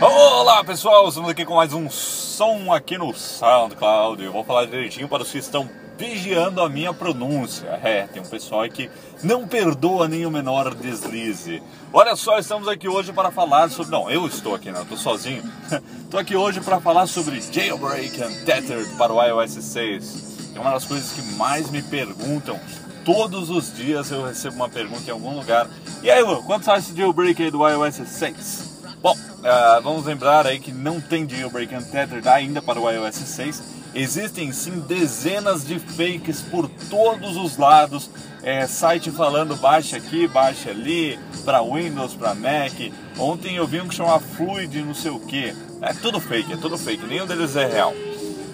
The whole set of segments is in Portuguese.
Olá pessoal, estamos aqui com mais um som aqui no SoundCloud. Eu vou falar direitinho para os que estão vigiando a minha pronúncia. É, tem um pessoal que não perdoa nem o menor deslize. Olha só, estamos aqui hoje para falar sobre. Não, eu estou aqui, não, estou sozinho. estou aqui hoje para falar sobre Jailbreak and Tethered para o iOS 6. É uma das coisas que mais me perguntam. Todos os dias eu recebo uma pergunta em algum lugar. E aí, Lu, quanto sai esse jailbreak aí do iOS 6? Bom, uh, vamos lembrar aí que não tem jailbreak untethered ainda para o iOS 6. Existem sim dezenas de fakes por todos os lados. É, site falando baixa aqui, baixa ali, para Windows, para Mac. Ontem eu vi um que chama Fluid, não sei o que. É tudo fake, é tudo fake, nenhum deles é real.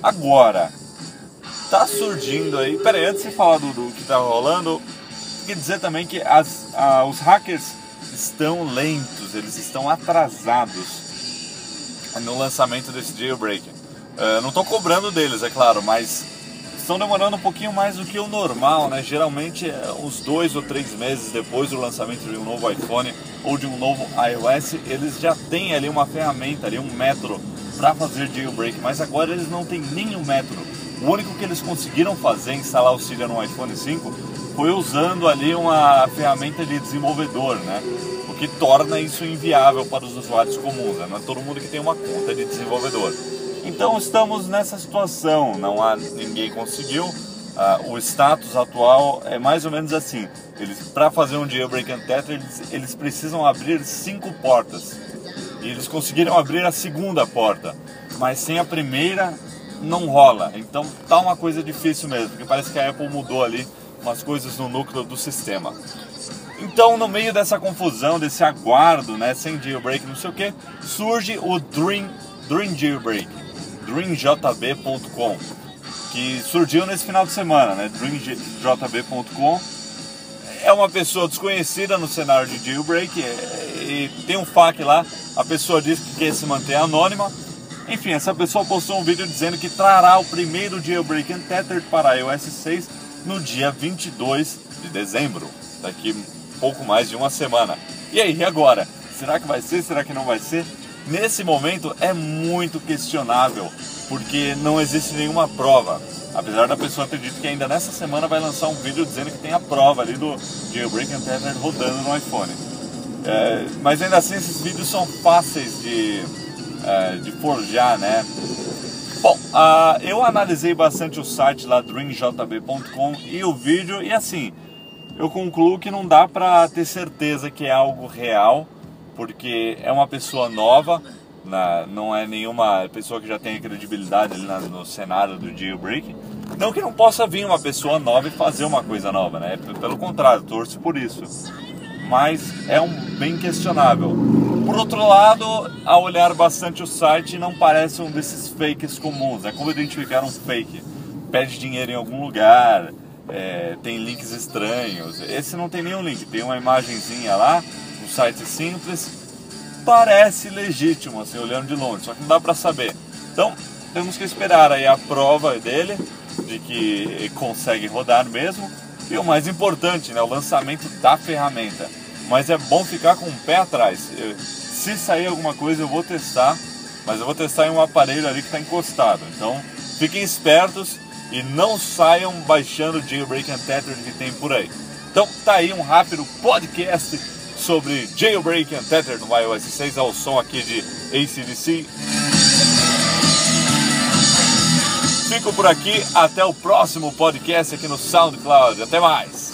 Agora, tá surgindo aí. Pera aí, antes de falar do, do que tá rolando, quer dizer também que as, ah, os hackers estão lentos, eles estão atrasados no lançamento desse jailbreak. Uh, não estou cobrando deles, é claro, mas estão demorando um pouquinho mais do que o normal, né? Geralmente, é uns dois ou três meses depois do lançamento de um novo iPhone ou de um novo iOS, eles já têm ali uma ferramenta, ali um método para fazer jailbreak, mas agora eles não têm nenhum método. O único que eles conseguiram fazer, instalar o Cydia no iPhone 5, foi usando ali uma ferramenta de desenvolvedor, né? O que torna isso inviável para os usuários comuns, né? não é todo mundo que tem uma conta de desenvolvedor. Então estamos nessa situação, não há ninguém conseguiu. Uh, o status atual é mais ou menos assim. Eles, para fazer um jailbreak and tether, eles, eles precisam abrir cinco portas. E eles conseguiram abrir a segunda porta, mas sem a primeira não rola. Então tá uma coisa difícil mesmo, porque parece que a Apple mudou ali umas coisas no núcleo do sistema. Então, no meio dessa confusão, desse aguardo, né, sem jailbreak, não sei o que, surge o Dream, Dream Jailbreak, dreamjb.com, que surgiu nesse final de semana, né, dreamjb.com. É uma pessoa desconhecida no cenário de jailbreak e tem um FAQ lá, a pessoa diz que quer se manter anônima. Enfim, essa pessoa postou um vídeo dizendo que trará o primeiro jailbreak untethered para iOS 6 no dia 22 de dezembro, daqui pouco mais de uma semana. E aí, e agora? Será que vai ser? Será que não vai ser? Nesse momento é muito questionável, porque não existe nenhuma prova. Apesar da pessoa ter dito que ainda nessa semana vai lançar um vídeo dizendo que tem a prova ali do Jailbreak Untethered rodando no iPhone. É, mas ainda assim esses vídeos são fáceis de, é, de forjar, né? Bom, uh, eu analisei bastante o site lá dreamjb.com e o vídeo e assim, eu concluo que não dá para ter certeza que é algo real, porque é uma pessoa nova, na, não é nenhuma pessoa que já tem credibilidade na, no cenário do jailbreak. Não que não possa vir uma pessoa nova e fazer uma coisa nova, né? Pelo contrário, torço por isso. Mas é um bem questionável. Por outro lado, ao olhar bastante o site, não parece um desses fakes comuns. É como identificar um fake. Pede dinheiro em algum lugar, é, tem links estranhos. Esse não tem nenhum link, tem uma imagenzinha lá, um site simples. Parece legítimo, assim, olhando de longe, só que não dá para saber. Então, temos que esperar aí a prova dele, de que consegue rodar mesmo. E o mais importante, né, o lançamento da ferramenta mas é bom ficar com o pé atrás. Se sair alguma coisa eu vou testar, mas eu vou testar em um aparelho ali que está encostado. Então fiquem espertos e não saiam baixando o Jailbreak Untethered que tem por aí. Então tá aí um rápido podcast sobre Jailbreak Untethered no iOS 6 ao som aqui de ACDC. Fico por aqui, até o próximo podcast aqui no SoundCloud. Até mais!